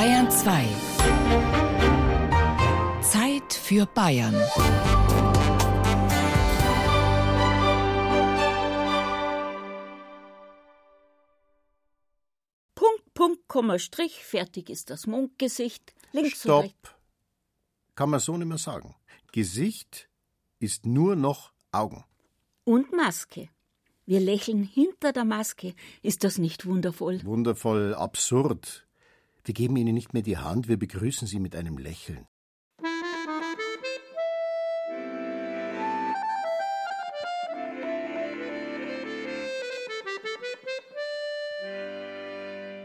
Bayern 2. Zeit für Bayern. Punkt, Punkt, Komma, Strich, fertig ist das Mondgesicht. Links Stopp. und rechts. Kann man so nicht mehr sagen. Gesicht ist nur noch Augen. Und Maske. Wir lächeln hinter der Maske. Ist das nicht wundervoll? Wundervoll absurd. Wir geben Ihnen nicht mehr die Hand, wir begrüßen Sie mit einem Lächeln.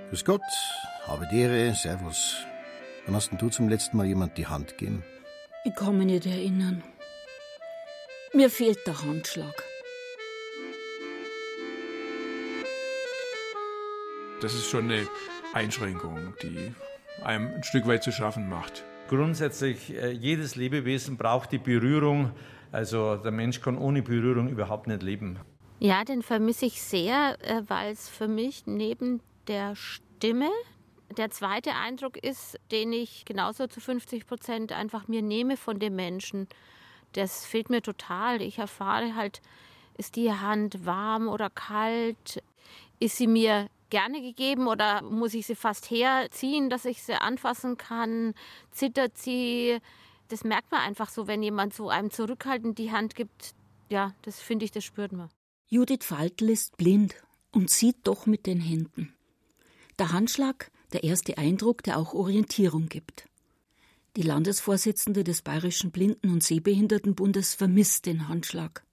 Grüß Gott, habe die Ehre, Servus. Wann hast denn du zum letzten Mal jemand die Hand gegeben? Ich kann mich nicht erinnern. Mir fehlt der Handschlag. Das ist schon eine Einschränkung, die einem ein Stück weit zu schaffen macht. Grundsätzlich, äh, jedes Lebewesen braucht die Berührung. Also der Mensch kann ohne Berührung überhaupt nicht leben. Ja, den vermisse ich sehr, äh, weil es für mich neben der Stimme der zweite Eindruck ist, den ich genauso zu 50 Prozent einfach mir nehme von dem Menschen. Das fehlt mir total. Ich erfahre halt, ist die Hand warm oder kalt? Ist sie mir gerne gegeben oder muss ich sie fast herziehen, dass ich sie anfassen kann? Zittert sie? Das merkt man einfach so, wenn jemand so einem zurückhaltend die Hand gibt. Ja, das finde ich, das spürt man. Judith Faltl ist blind und sieht doch mit den Händen. Der Handschlag, der erste Eindruck, der auch Orientierung gibt. Die Landesvorsitzende des Bayerischen Blinden- und Sehbehindertenbundes vermisst den Handschlag.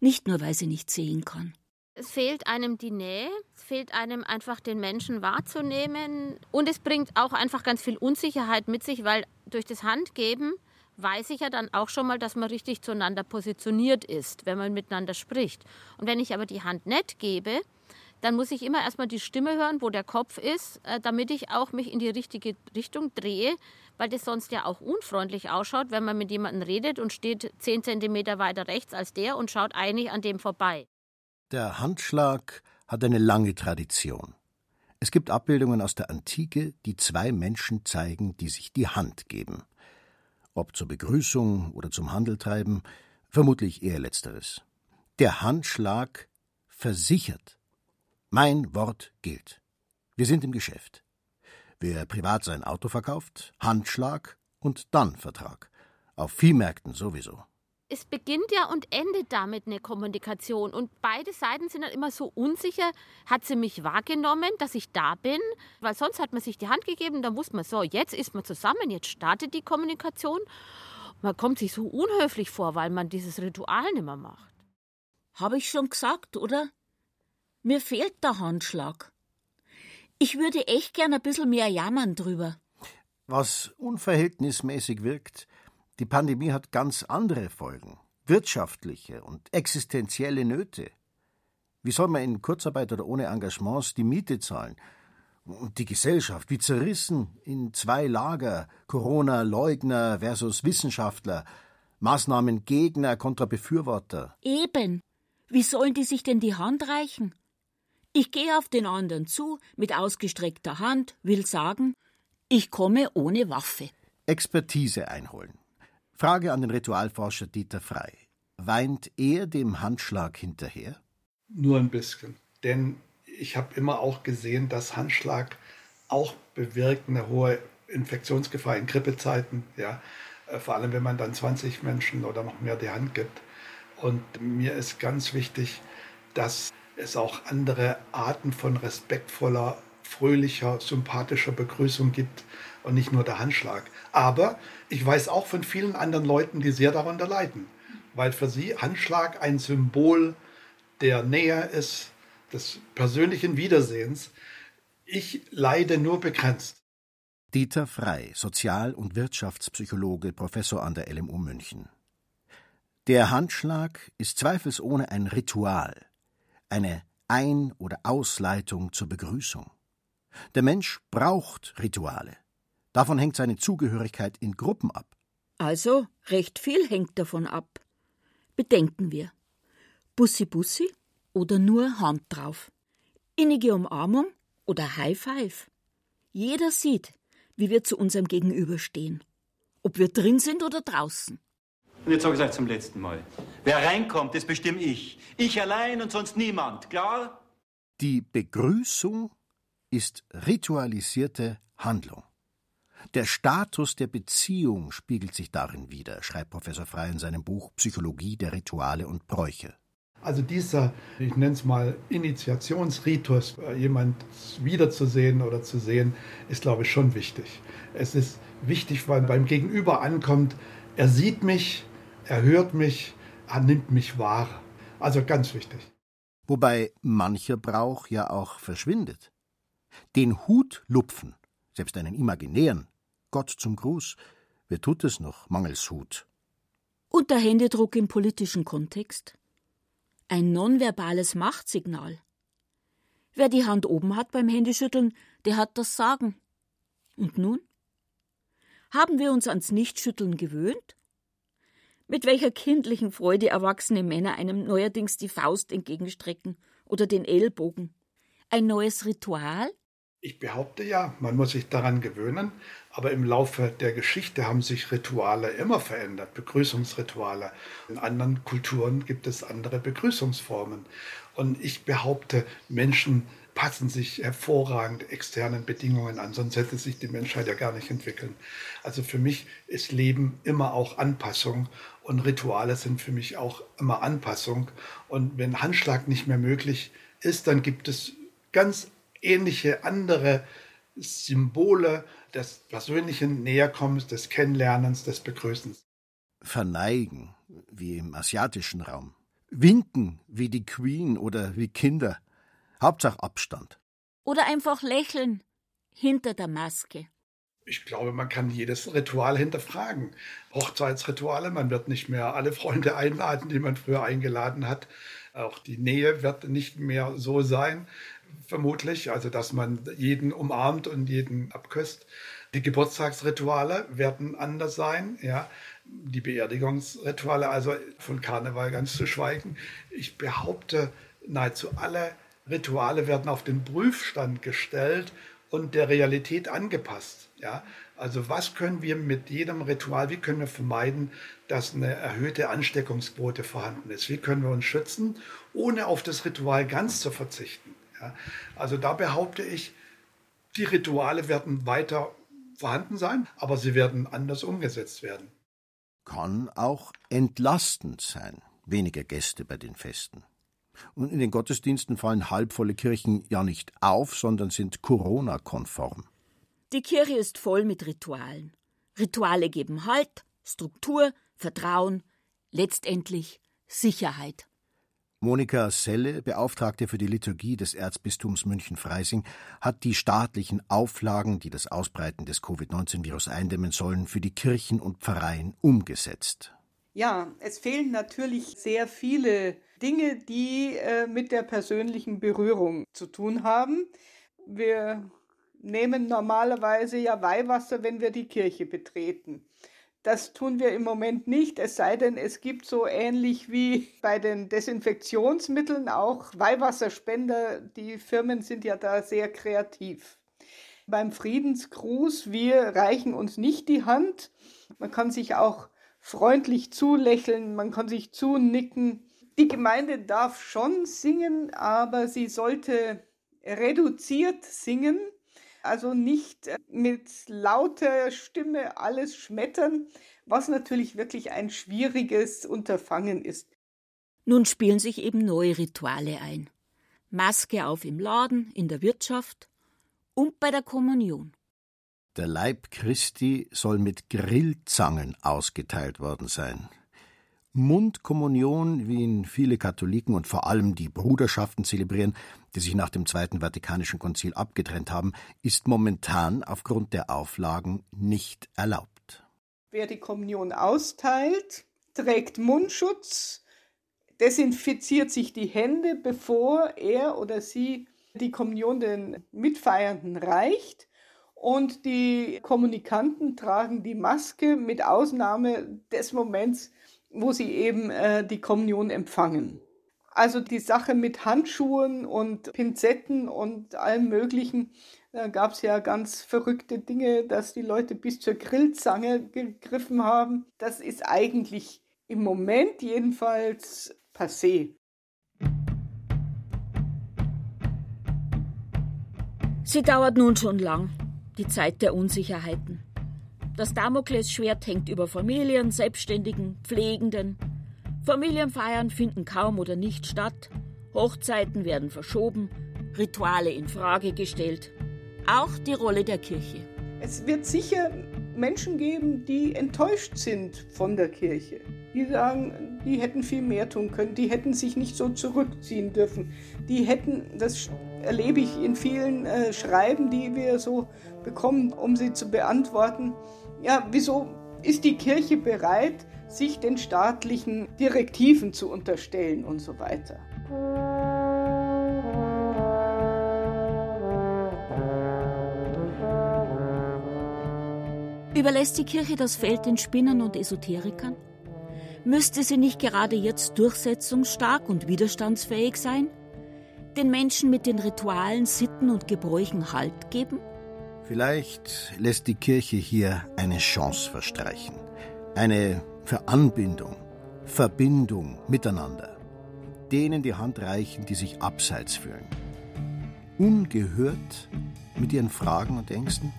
Nicht nur, weil sie nicht sehen kann. Es fehlt einem die Nähe, es fehlt einem einfach den Menschen wahrzunehmen und es bringt auch einfach ganz viel Unsicherheit mit sich, weil durch das Handgeben weiß ich ja dann auch schon mal, dass man richtig zueinander positioniert ist, wenn man miteinander spricht. Und wenn ich aber die Hand nicht gebe, dann muss ich immer erstmal die Stimme hören, wo der Kopf ist, äh, damit ich auch mich in die richtige Richtung drehe, weil das sonst ja auch unfreundlich ausschaut, wenn man mit jemandem redet und steht zehn Zentimeter weiter rechts als der und schaut eigentlich an dem vorbei. Der Handschlag hat eine lange Tradition. Es gibt Abbildungen aus der Antike, die zwei Menschen zeigen, die sich die Hand geben. Ob zur Begrüßung oder zum Handeltreiben, vermutlich eher letzteres. Der Handschlag versichert. Mein Wort gilt. Wir sind im Geschäft. Wer privat sein Auto verkauft, Handschlag und dann Vertrag. Auf Viehmärkten sowieso. Es beginnt ja und endet damit eine Kommunikation. Und beide Seiten sind dann immer so unsicher. Hat sie mich wahrgenommen, dass ich da bin? Weil sonst hat man sich die Hand gegeben, dann wusste man so, jetzt ist man zusammen, jetzt startet die Kommunikation. Man kommt sich so unhöflich vor, weil man dieses Ritual nicht mehr macht. Habe ich schon gesagt, oder? Mir fehlt der Handschlag. Ich würde echt gern ein bisschen mehr jammern drüber. Was unverhältnismäßig wirkt, die Pandemie hat ganz andere Folgen, wirtschaftliche und existenzielle Nöte. Wie soll man in Kurzarbeit oder ohne Engagements die Miete zahlen? Und die Gesellschaft, wie zerrissen in zwei Lager, Corona-Leugner versus Wissenschaftler, Maßnahmengegner kontra Befürworter. Eben. Wie sollen die sich denn die Hand reichen? Ich gehe auf den anderen zu, mit ausgestreckter Hand, will sagen, ich komme ohne Waffe. Expertise einholen. Frage an den Ritualforscher Dieter Frey. Weint er dem Handschlag hinterher? Nur ein bisschen. Denn ich habe immer auch gesehen, dass Handschlag auch bewirkt eine hohe Infektionsgefahr in Grippezeiten. Ja. Äh, Vor allem, wenn man dann 20 Menschen oder noch mehr die Hand gibt. Und mir ist ganz wichtig, dass es auch andere Arten von respektvoller, fröhlicher, sympathischer Begrüßung gibt und nicht nur der Handschlag. Aber ich weiß auch von vielen anderen Leuten, die sehr darunter leiden, weil für sie Handschlag ein Symbol der Nähe ist, des persönlichen Wiedersehens. Ich leide nur begrenzt. Dieter Frey, Sozial- und Wirtschaftspsychologe, Professor an der LMU München. Der Handschlag ist zweifelsohne ein Ritual, eine Ein- oder Ausleitung zur Begrüßung. Der Mensch braucht Rituale. Davon hängt seine Zugehörigkeit in Gruppen ab. Also, recht viel hängt davon ab. Bedenken wir. Bussi Bussi oder nur Hand drauf. Innige Umarmung oder High Five. Jeder sieht, wie wir zu unserem Gegenüber stehen. Ob wir drin sind oder draußen. Und jetzt sage ich es euch zum letzten Mal. Wer reinkommt, das bestimme ich. Ich allein und sonst niemand. Klar? Die Begrüßung ist ritualisierte Handlung. Der Status der Beziehung spiegelt sich darin wider, schreibt Professor Frey in seinem Buch Psychologie der Rituale und Bräuche. Also dieser, ich nenne es mal Initiationsritus, äh, jemand wiederzusehen oder zu sehen, ist, glaube ich, schon wichtig. Es ist wichtig, weil beim Gegenüber ankommt, er sieht mich, er hört mich, er nimmt mich wahr. Also ganz wichtig. Wobei mancher Brauch ja auch verschwindet. Den Hut lupfen, selbst einen imaginären, Gott zum Gruß, wer tut es noch, mangels Hut? Und der Händedruck im politischen Kontext? Ein nonverbales Machtsignal. Wer die Hand oben hat beim Händeschütteln, der hat das Sagen. Und nun? Haben wir uns ans Nichtschütteln gewöhnt? Mit welcher kindlichen Freude erwachsene Männer einem neuerdings die Faust entgegenstrecken oder den Ellbogen. Ein neues Ritual? Ich behaupte ja, man muss sich daran gewöhnen, aber im Laufe der Geschichte haben sich Rituale immer verändert, Begrüßungsrituale. In anderen Kulturen gibt es andere Begrüßungsformen. Und ich behaupte, Menschen passen sich hervorragend externen Bedingungen an, sonst hätte sich die Menschheit ja gar nicht entwickeln. Also für mich ist Leben immer auch Anpassung und Rituale sind für mich auch immer Anpassung. Und wenn Handschlag nicht mehr möglich ist, dann gibt es ganz ähnliche andere Symbole des persönlichen Näherkommens, des Kennenlernens, des Begrüßens. Verneigen, wie im asiatischen Raum. Winken, wie die Queen oder wie Kinder. Hauptsache Abstand. Oder einfach lächeln hinter der Maske. Ich glaube, man kann jedes Ritual hinterfragen. Hochzeitsrituale, man wird nicht mehr alle Freunde einladen, die man früher eingeladen hat. Auch die Nähe wird nicht mehr so sein vermutlich, also dass man jeden umarmt und jeden abküsst. Die Geburtstagsrituale werden anders sein, ja. Die Beerdigungsrituale, also von Karneval ganz zu schweigen. Ich behaupte, nahezu alle Rituale werden auf den Prüfstand gestellt und der Realität angepasst. Ja? Also was können wir mit jedem Ritual, wie können wir vermeiden, dass eine erhöhte Ansteckungsquote vorhanden ist? Wie können wir uns schützen, ohne auf das Ritual ganz zu verzichten? Ja, also da behaupte ich, die Rituale werden weiter vorhanden sein, aber sie werden anders umgesetzt werden. Kann auch entlastend sein, weniger Gäste bei den Festen. Und in den Gottesdiensten fallen halbvolle Kirchen ja nicht auf, sondern sind Corona-konform. Die Kirche ist voll mit Ritualen. Rituale geben Halt, Struktur, Vertrauen, letztendlich Sicherheit. Monika Selle, Beauftragte für die Liturgie des Erzbistums München-Freising, hat die staatlichen Auflagen, die das Ausbreiten des Covid-19-Virus eindämmen sollen, für die Kirchen und Pfarreien umgesetzt. Ja, es fehlen natürlich sehr viele Dinge, die äh, mit der persönlichen Berührung zu tun haben. Wir nehmen normalerweise ja Weihwasser, wenn wir die Kirche betreten. Das tun wir im Moment nicht, es sei denn, es gibt so ähnlich wie bei den Desinfektionsmitteln auch Weihwasserspender. Die Firmen sind ja da sehr kreativ. Beim Friedensgruß, wir reichen uns nicht die Hand. Man kann sich auch freundlich zulächeln, man kann sich zunicken. Die Gemeinde darf schon singen, aber sie sollte reduziert singen also nicht äh, mit lauter Stimme alles schmettern, was natürlich wirklich ein schwieriges Unterfangen ist. Nun spielen sich eben neue Rituale ein. Maske auf im Laden, in der Wirtschaft und bei der Kommunion. Der Leib Christi soll mit Grillzangen ausgeteilt worden sein. Mundkommunion, wie ihn viele Katholiken und vor allem die Bruderschaften zelebrieren, die sich nach dem Zweiten Vatikanischen Konzil abgetrennt haben, ist momentan aufgrund der Auflagen nicht erlaubt. Wer die Kommunion austeilt, trägt Mundschutz, desinfiziert sich die Hände, bevor er oder sie die Kommunion den Mitfeiernden reicht. Und die Kommunikanten tragen die Maske mit Ausnahme des Moments, wo sie eben äh, die Kommunion empfangen. Also die Sache mit Handschuhen und Pinzetten und allem Möglichen, Da gab es ja ganz verrückte Dinge, dass die Leute bis zur Grillzange gegriffen haben. Das ist eigentlich im Moment jedenfalls passé. Sie dauert nun schon lang, die Zeit der Unsicherheiten. Das Damoklesschwert hängt über Familien, Selbstständigen, Pflegenden. Familienfeiern finden kaum oder nicht statt. Hochzeiten werden verschoben, Rituale in Frage gestellt. Auch die Rolle der Kirche. Es wird sicher Menschen geben, die enttäuscht sind von der Kirche. Die sagen, die hätten viel mehr tun können, die hätten sich nicht so zurückziehen dürfen. Die hätten, das erlebe ich in vielen äh, Schreiben, die wir so bekommen, um sie zu beantworten. Ja, wieso ist die Kirche bereit, sich den staatlichen Direktiven zu unterstellen und so weiter? Überlässt die Kirche das Feld den Spinnern und Esoterikern? Müsste sie nicht gerade jetzt durchsetzungsstark und widerstandsfähig sein? Den Menschen mit den Ritualen, Sitten und Gebräuchen Halt geben? Vielleicht lässt die Kirche hier eine Chance verstreichen. Eine Veranbindung, Verbindung miteinander. Denen die Hand reichen, die sich abseits fühlen. Ungehört mit ihren Fragen und Ängsten?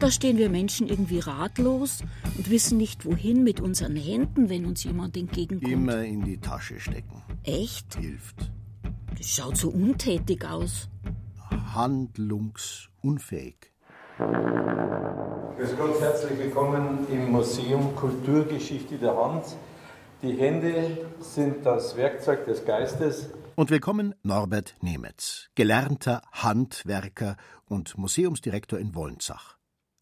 Da stehen wir Menschen irgendwie ratlos und wissen nicht, wohin mit unseren Händen, wenn uns jemand entgegenkommt. Immer in die Tasche stecken. Echt? Hilft. Das schaut so untätig aus. Handlungsunfähig. Grüß Gott, herzlich willkommen im Museum Kulturgeschichte der Hand. Die Hände sind das Werkzeug des Geistes. Und willkommen Norbert Nemetz, gelernter Handwerker und Museumsdirektor in Wolnzach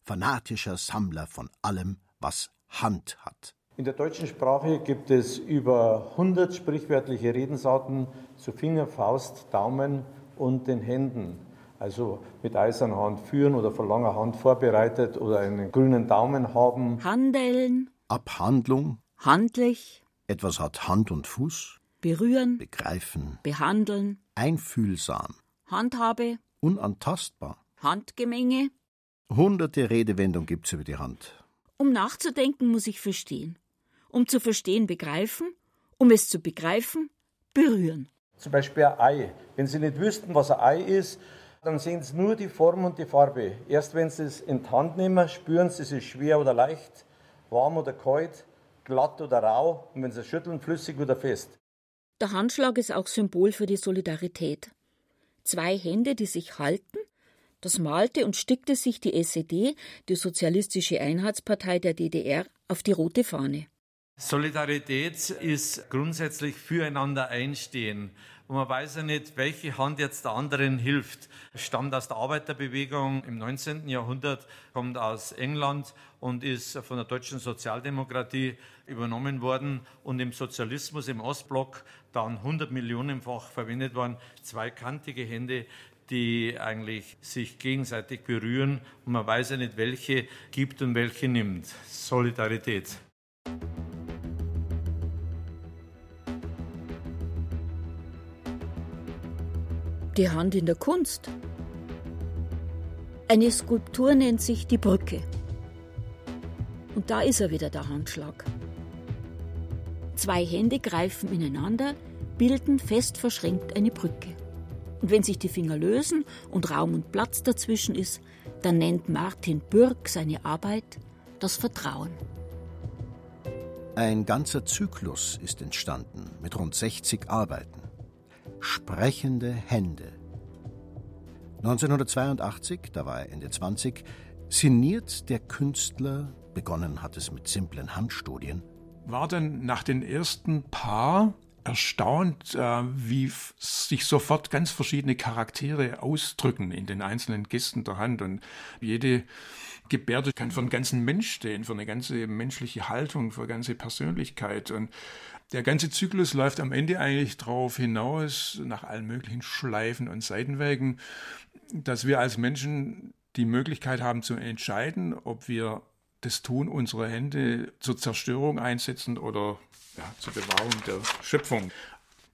fanatischer Sammler von allem, was Hand hat. In der deutschen Sprache gibt es über 100 sprichwörtliche Redensarten zu Finger, Faust, Daumen und den Händen. Also mit eiserner Hand führen oder vor langer Hand vorbereitet oder einen grünen Daumen haben. Handeln. Abhandlung. Handlich. Etwas hat Hand und Fuß. Berühren. Begreifen. Behandeln. Einfühlsam. Handhabe. Unantastbar. Handgemenge. Hunderte Redewendungen gibt es über die Hand. Um nachzudenken, muss ich verstehen. Um zu verstehen, begreifen. Um es zu begreifen, berühren. Zum Beispiel ein Ei. Wenn Sie nicht wüssten, was ein Ei ist, dann sehen Sie nur die Form und die Farbe. Erst wenn Sie es in die Hand nehmen, spüren Sie, es ist schwer oder leicht, warm oder kalt, glatt oder rau und wenn Sie es schütteln, flüssig oder fest. Der Handschlag ist auch Symbol für die Solidarität. Zwei Hände, die sich halten das malte und stickte sich die SED, die Sozialistische Einheitspartei der DDR, auf die rote Fahne. Solidarität ist grundsätzlich füreinander einstehen. Und man weiß ja nicht, welche Hand jetzt der anderen hilft. Stammt aus der Arbeiterbewegung im 19. Jahrhundert, kommt aus England und ist von der deutschen Sozialdemokratie übernommen worden und im Sozialismus im Ostblock dann 100 Millionenfach verwendet worden. Zweikantige Hände, die eigentlich sich gegenseitig berühren und man weiß ja nicht, welche gibt und welche nimmt. Solidarität. Die Hand in der Kunst. Eine Skulptur nennt sich die Brücke. Und da ist er wieder, der Handschlag. Zwei Hände greifen ineinander, bilden fest verschränkt eine Brücke. Und wenn sich die Finger lösen und Raum und Platz dazwischen ist, dann nennt Martin Bürg seine Arbeit das Vertrauen. Ein ganzer Zyklus ist entstanden mit rund 60 Arbeiten. Sprechende Hände. 1982, da war er Ende 20, sinniert der Künstler, begonnen hat es mit simplen Handstudien, war dann nach den ersten paar erstaunt, äh, wie sich sofort ganz verschiedene Charaktere ausdrücken in den einzelnen Gesten der Hand. Und jede Gebärde kann für einen ganzen Mensch stehen, für eine ganze menschliche Haltung, für eine ganze Persönlichkeit. Und der ganze Zyklus läuft am Ende eigentlich darauf hinaus, nach allen möglichen Schleifen und Seitenwegen, dass wir als Menschen die Möglichkeit haben zu entscheiden, ob wir das Tun unserer Hände zur Zerstörung einsetzen oder ja, zur Bewahrung der Schöpfung.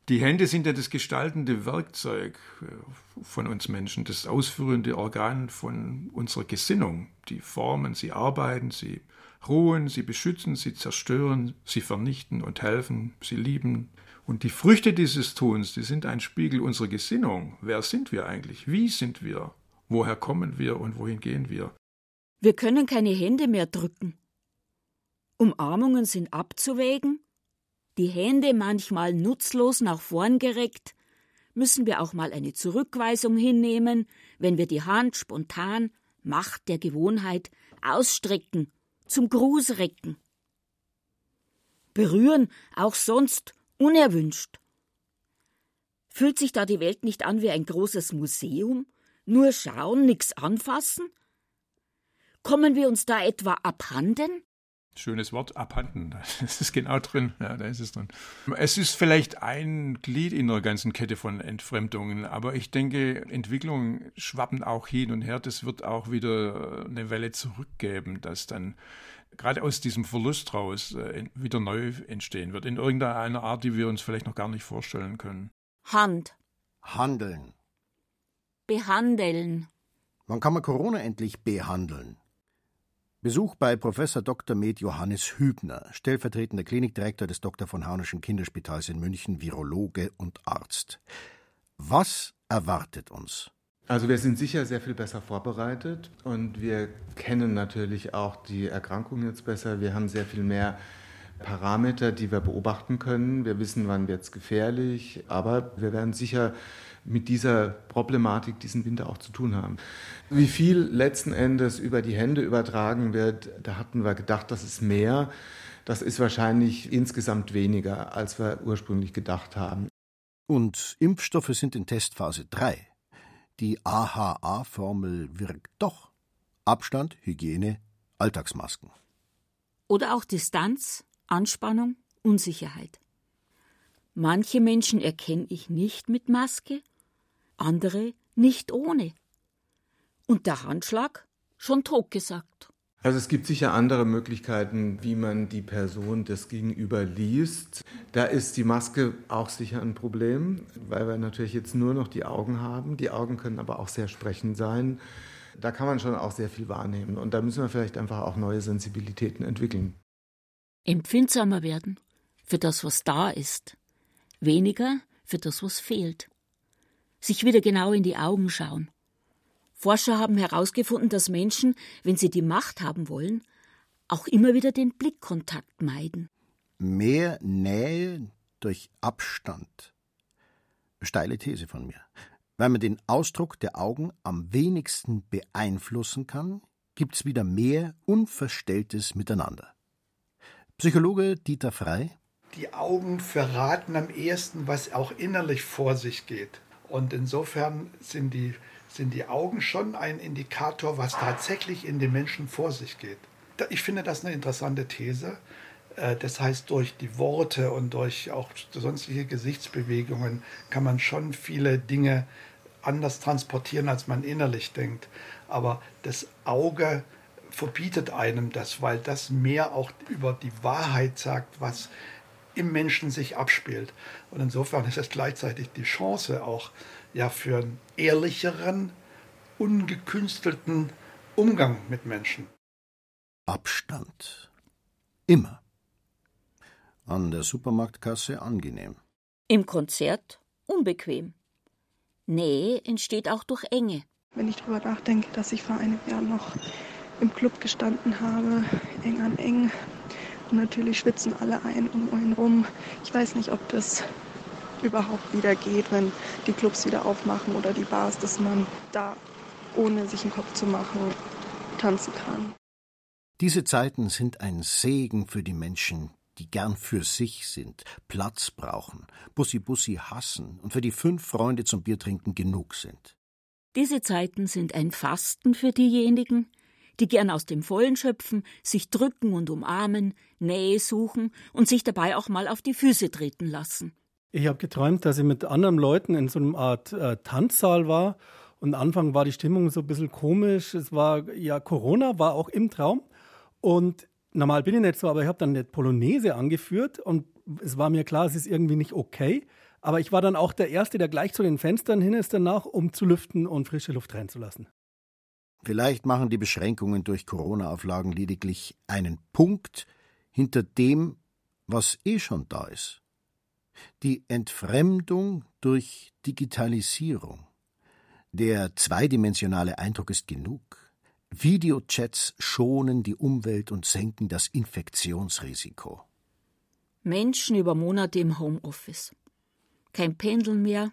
Die Hände sind ja das gestaltende Werkzeug äh, von uns Menschen, das ausführende Organ von unserer Gesinnung. Die formen, sie arbeiten, sie ruhen, sie beschützen, sie zerstören, sie vernichten und helfen, sie lieben. Und die Früchte dieses Tuns, die sind ein Spiegel unserer Gesinnung. Wer sind wir eigentlich? Wie sind wir? Woher kommen wir und wohin gehen wir? Wir können keine Hände mehr drücken. Umarmungen sind abzuwägen, die Hände manchmal nutzlos nach vorn gereckt, müssen wir auch mal eine Zurückweisung hinnehmen, wenn wir die Hand spontan, Macht der Gewohnheit, ausstrecken, zum Gruß recken. Berühren auch sonst unerwünscht. Fühlt sich da die Welt nicht an wie ein großes Museum? Nur schauen, nix anfassen? Kommen wir uns da etwa abhanden? Schönes Wort, abhanden. Das ist genau drin. Ja, da ist es drin. Es ist vielleicht ein Glied in der ganzen Kette von Entfremdungen, aber ich denke, Entwicklungen schwappen auch hin und her. Das wird auch wieder eine Welle zurückgeben, dass dann gerade aus diesem Verlust raus äh, wieder neu entstehen wird. In irgendeiner Art, die wir uns vielleicht noch gar nicht vorstellen können. Hand. Handeln. Behandeln. Wann kann man Corona endlich behandeln? Besuch bei Professor Dr. Med Johannes Hübner, stellvertretender Klinikdirektor des Dr. von Haunerschen Kinderspitals in München, Virologe und Arzt. Was erwartet uns? Also wir sind sicher sehr viel besser vorbereitet und wir kennen natürlich auch die Erkrankung jetzt besser. Wir haben sehr viel mehr Parameter, die wir beobachten können. Wir wissen, wann wird es gefährlich, aber wir werden sicher mit dieser Problematik diesen Winter auch zu tun haben. Wie viel letzten Endes über die Hände übertragen wird, da hatten wir gedacht, das ist mehr. Das ist wahrscheinlich insgesamt weniger, als wir ursprünglich gedacht haben. Und Impfstoffe sind in Testphase 3. Die AHA-Formel wirkt doch. Abstand, Hygiene, Alltagsmasken. Oder auch Distanz, Anspannung, Unsicherheit. Manche Menschen erkenne ich nicht mit Maske, andere nicht ohne. Und der Handschlag schon totgesagt. Also es gibt sicher andere Möglichkeiten, wie man die Person des Gegenüber liest. Da ist die Maske auch sicher ein Problem, weil wir natürlich jetzt nur noch die Augen haben. Die Augen können aber auch sehr sprechend sein. Da kann man schon auch sehr viel wahrnehmen. Und da müssen wir vielleicht einfach auch neue Sensibilitäten entwickeln. Empfindsamer werden für das, was da ist. Weniger für das, was fehlt sich wieder genau in die Augen schauen. Forscher haben herausgefunden, dass Menschen, wenn sie die Macht haben wollen, auch immer wieder den Blickkontakt meiden. Mehr Nähe durch Abstand. Steile These von mir. Weil man den Ausdruck der Augen am wenigsten beeinflussen kann, gibt's wieder mehr unverstelltes Miteinander. Psychologe Dieter Frei. Die Augen verraten am ehesten, was auch innerlich vor sich geht. Und insofern sind die, sind die Augen schon ein Indikator, was tatsächlich in den Menschen vor sich geht. Ich finde das eine interessante These. Äh, das heißt, durch die Worte und durch auch sonstige Gesichtsbewegungen kann man schon viele Dinge anders transportieren, als man innerlich denkt. Aber das Auge verbietet einem das, weil das mehr auch über die Wahrheit sagt, was im Menschen sich abspielt. Und insofern ist es gleichzeitig die Chance auch ja für einen ehrlicheren, ungekünstelten Umgang mit Menschen. Abstand. Immer. An der Supermarktkasse angenehm. Im Konzert unbequem. Nähe entsteht auch durch Enge. Wenn ich darüber nachdenke, dass ich vor einem Jahr noch im Club gestanden habe, eng an eng, und natürlich schwitzen alle ein um einen rum. Ich weiß nicht, ob das überhaupt wieder geht, wenn die Clubs wieder aufmachen oder die Bars, dass man da ohne sich einen Kopf zu machen tanzen kann. Diese Zeiten sind ein Segen für die Menschen, die gern für sich sind, Platz brauchen, Bussi Bussi hassen und für die fünf Freunde zum Biertrinken genug sind. Diese Zeiten sind ein Fasten für diejenigen, die gern aus dem Vollen schöpfen, sich drücken und umarmen, Nähe suchen und sich dabei auch mal auf die Füße treten lassen. Ich habe geträumt, dass ich mit anderen Leuten in so einer Art äh, Tanzsaal war. Und Anfang war die Stimmung so ein bisschen komisch. Es war ja Corona, war auch im Traum. Und normal bin ich nicht so, aber ich habe dann eine Polonaise angeführt und es war mir klar, es ist irgendwie nicht okay. Aber ich war dann auch der Erste, der gleich zu den Fenstern hin ist danach, um zu lüften und frische Luft reinzulassen. Vielleicht machen die Beschränkungen durch Corona-Auflagen lediglich einen Punkt hinter dem, was eh schon da ist. Die Entfremdung durch Digitalisierung. Der zweidimensionale Eindruck ist genug. Videochats schonen die Umwelt und senken das Infektionsrisiko. Menschen über Monate im Homeoffice. Kein Pendeln mehr,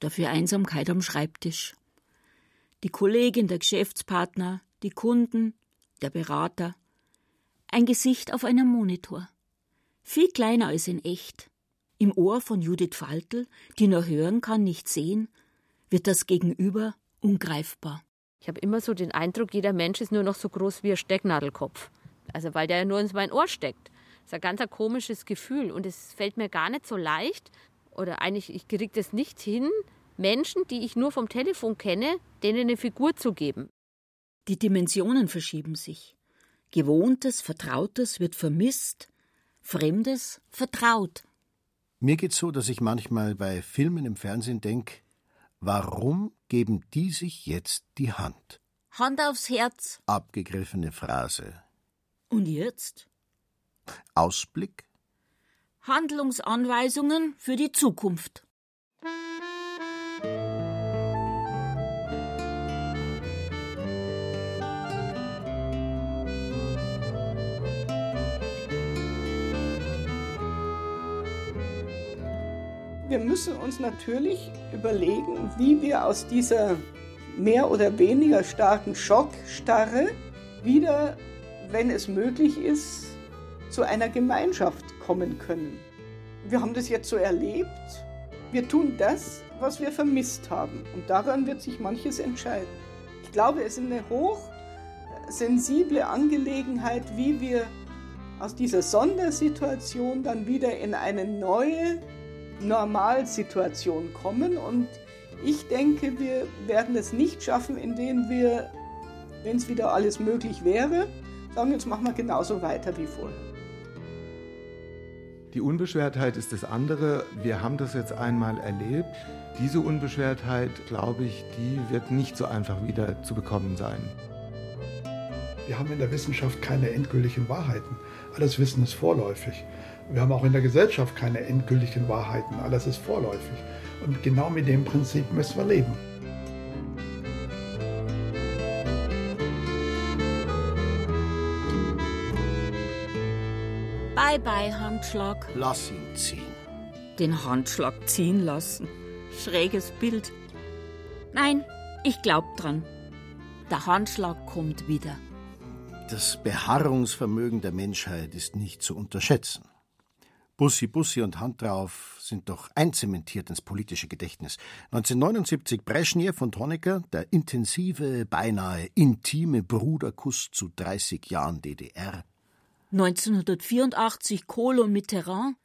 dafür Einsamkeit am Schreibtisch. Die Kollegin, der Geschäftspartner, die Kunden, der Berater. Ein Gesicht auf einem Monitor. Viel kleiner als in echt. Im Ohr von Judith Faltel, die nur hören kann, nicht sehen, wird das Gegenüber ungreifbar. Ich habe immer so den Eindruck, jeder Mensch ist nur noch so groß wie ein Stecknadelkopf. Also weil der ja nur in mein Ohr steckt. Das ist ein ganz ein komisches Gefühl und es fällt mir gar nicht so leicht, oder eigentlich, ich kriege das nicht hin, Menschen, die ich nur vom Telefon kenne, denen eine Figur zu geben. Die Dimensionen verschieben sich. Gewohntes, Vertrautes wird vermisst, Fremdes vertraut. Mir geht's so, dass ich manchmal bei Filmen im Fernsehen denke, warum geben die sich jetzt die Hand? Hand aufs Herz. Abgegriffene Phrase. Und jetzt? Ausblick? Handlungsanweisungen für die Zukunft. Wir müssen uns natürlich überlegen, wie wir aus dieser mehr oder weniger starken Schockstarre wieder, wenn es möglich ist, zu einer Gemeinschaft kommen können. Wir haben das jetzt so erlebt. Wir tun das, was wir vermisst haben. Und daran wird sich manches entscheiden. Ich glaube, es ist eine hochsensible Angelegenheit, wie wir aus dieser Sondersituation dann wieder in eine neue Normalsituation kommen. Und ich denke, wir werden es nicht schaffen, indem wir, wenn es wieder alles möglich wäre, sagen, jetzt machen wir genauso weiter wie vorher. Die Unbeschwertheit ist das andere. Wir haben das jetzt einmal erlebt. Diese Unbeschwertheit, glaube ich, die wird nicht so einfach wieder zu bekommen sein. Wir haben in der Wissenschaft keine endgültigen Wahrheiten. Alles Wissen ist vorläufig. Wir haben auch in der Gesellschaft keine endgültigen Wahrheiten. Alles ist vorläufig. Und genau mit dem Prinzip müssen wir leben. Bye-bye, Handschlag. Lass ihn ziehen. Den Handschlag ziehen lassen. Schräges Bild. Nein, ich glaub dran. Der Handschlag kommt wieder. Das Beharrungsvermögen der Menschheit ist nicht zu unterschätzen. Bussi Bussi und Hand drauf sind doch einzementiert ins politische Gedächtnis. 1979 Brezhnev und Honecker, der intensive, beinahe intime Bruderkuss zu 30 Jahren DDR. 1984 Kohl und Mitterrand,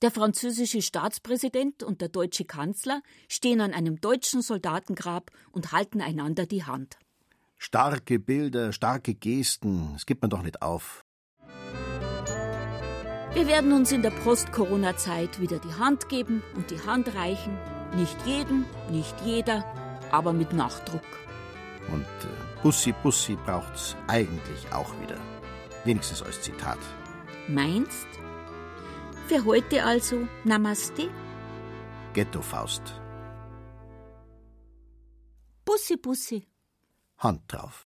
der französische Staatspräsident und der deutsche Kanzler stehen an einem deutschen Soldatengrab und halten einander die Hand. Starke Bilder, starke Gesten, das gibt man doch nicht auf. Wir werden uns in der Post-Corona-Zeit wieder die Hand geben und die Hand reichen. Nicht jedem, nicht jeder, aber mit Nachdruck. Und äh, Bussi Bussi braucht's eigentlich auch wieder. Wenigstens als Zitat. Meinst? Für heute also Namaste? Ghetto-Faust. Bussi Bussi. Hand drauf.